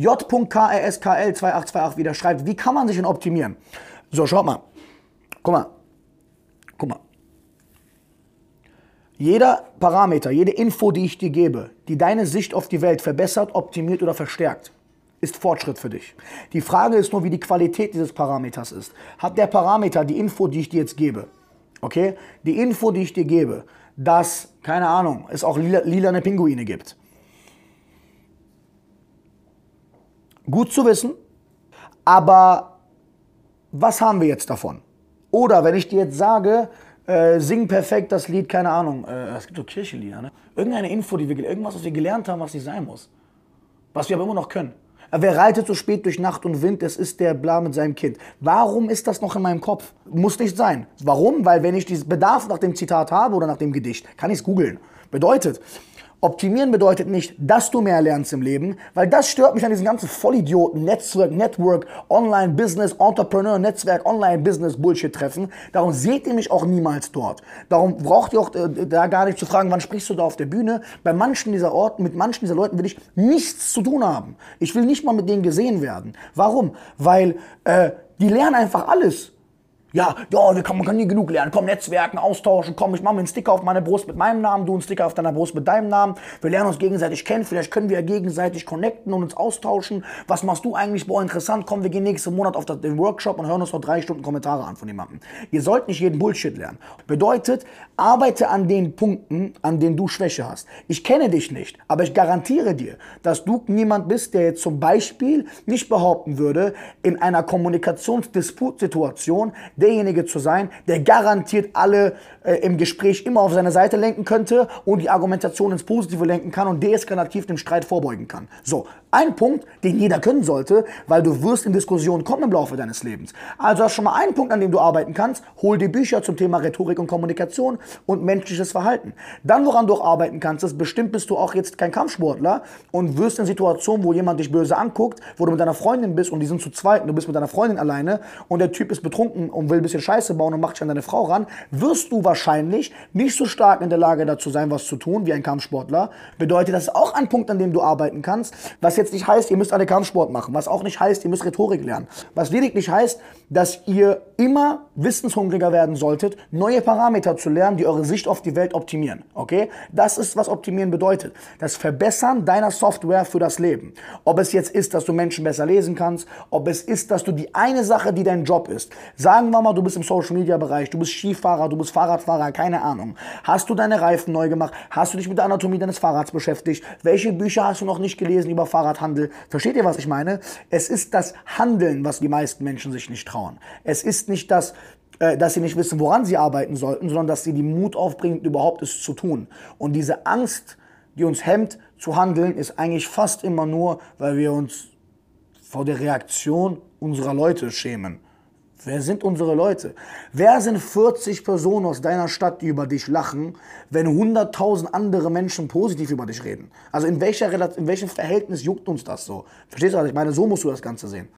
J.KRSKL2828 wieder schreibt, wie kann man sich denn optimieren? So, schaut mal. Guck mal. Guck mal. Jeder Parameter, jede Info, die ich dir gebe, die deine Sicht auf die Welt verbessert, optimiert oder verstärkt, ist Fortschritt für dich. Die Frage ist nur, wie die Qualität dieses Parameters ist. Hat der Parameter die Info, die ich dir jetzt gebe, okay, die Info, die ich dir gebe, dass, keine Ahnung, es auch lila, lilane Pinguine gibt. Gut zu wissen, aber was haben wir jetzt davon? Oder wenn ich dir jetzt sage, äh, sing perfekt das Lied, keine Ahnung, äh, es gibt so Kirchenlieder, ne? Irgendeine Info, die wir, irgendwas, was wir gelernt haben, was nicht sein muss. Was wir aber immer noch können. Wer reitet so spät durch Nacht und Wind? Es ist der Bla mit seinem Kind. Warum ist das noch in meinem Kopf? Muss nicht sein. Warum? Weil wenn ich diesen Bedarf nach dem Zitat habe oder nach dem Gedicht, kann ich es googeln. Bedeutet, Optimieren bedeutet nicht, dass du mehr lernst im Leben, weil das stört mich an diesen ganzen Vollidioten, Netzwerk, Network, Online, Business, Entrepreneur, Netzwerk, Online, Business, Bullshit treffen. Darum seht ihr mich auch niemals dort. Darum braucht ihr auch äh, da gar nicht zu fragen, wann sprichst du da auf der Bühne. Bei manchen dieser Orten, mit manchen dieser Leuten will ich nichts zu tun haben. Ich will nicht mal mit denen gesehen werden. Warum? Weil äh, die lernen einfach alles. Ja, ja, man kann nie genug lernen. Komm, Netzwerken, austauschen. Komm, ich mache mir einen Sticker auf meine Brust mit meinem Namen, du einen Sticker auf deiner Brust mit deinem Namen. Wir lernen uns gegenseitig kennen. Vielleicht können wir ja gegenseitig connecten und uns austauschen. Was machst du eigentlich? Boah, interessant. Komm, wir gehen nächsten Monat auf den Workshop und hören uns noch drei Stunden Kommentare an von jemandem. Ihr sollt nicht jeden Bullshit lernen. Bedeutet, arbeite an den Punkten, an denen du Schwäche hast. Ich kenne dich nicht, aber ich garantiere dir, dass du niemand bist, der jetzt zum Beispiel nicht behaupten würde, in einer Kommunikationsdisputsituation derjenige zu sein, der garantiert alle äh, im Gespräch immer auf seine Seite lenken könnte und die Argumentation ins Positive lenken kann und deeskalativ dem Streit vorbeugen kann. So, ein Punkt, den jeder können sollte, weil du wirst in Diskussionen kommen im Laufe deines Lebens. Also hast schon mal einen Punkt, an dem du arbeiten kannst. Hol dir Bücher zum Thema Rhetorik und Kommunikation und menschliches Verhalten. Dann, woran du auch arbeiten kannst, ist, bestimmt bist du auch jetzt kein Kampfsportler und wirst in Situationen, wo jemand dich böse anguckt, wo du mit deiner Freundin bist und die sind zu zweit und du bist mit deiner Freundin alleine und der Typ ist betrunken und will ein bisschen Scheiße bauen und macht sich an deine Frau ran, wirst du wahrscheinlich nicht so stark in der Lage dazu sein, was zu tun wie ein Kampfsportler. Bedeutet, das ist auch ein Punkt, an dem du arbeiten kannst, was jetzt nicht heißt, ihr müsst alle Kampfsport machen, was auch nicht heißt, ihr müsst Rhetorik lernen, was lediglich heißt, dass ihr immer wissenshungriger werden solltet, neue Parameter zu lernen, die eure Sicht auf die Welt optimieren. Okay? Das ist, was optimieren bedeutet. Das Verbessern deiner Software für das Leben. Ob es jetzt ist, dass du Menschen besser lesen kannst, ob es ist, dass du die eine Sache, die dein Job ist, sagen wir mal, du bist im Social Media Bereich, du bist Skifahrer, du bist Fahrradfahrer, keine Ahnung. Hast du deine Reifen neu gemacht? Hast du dich mit der Anatomie deines Fahrrads beschäftigt? Welche Bücher hast du noch nicht gelesen über Fahrradhandel? Versteht ihr, was ich meine? Es ist das Handeln, was die meisten Menschen sich nicht trauen. Es ist nicht das, äh, dass sie nicht wissen, woran sie arbeiten sollten, sondern dass sie die Mut aufbringen, überhaupt es zu tun. Und diese Angst, die uns hemmt zu handeln, ist eigentlich fast immer nur, weil wir uns vor der Reaktion unserer Leute schämen. Wer sind unsere Leute? Wer sind 40 Personen aus deiner Stadt, die über dich lachen, wenn 100.000 andere Menschen positiv über dich reden? Also in, welcher, in welchem Verhältnis juckt uns das so? Verstehst du, was ich meine? So musst du das Ganze sehen.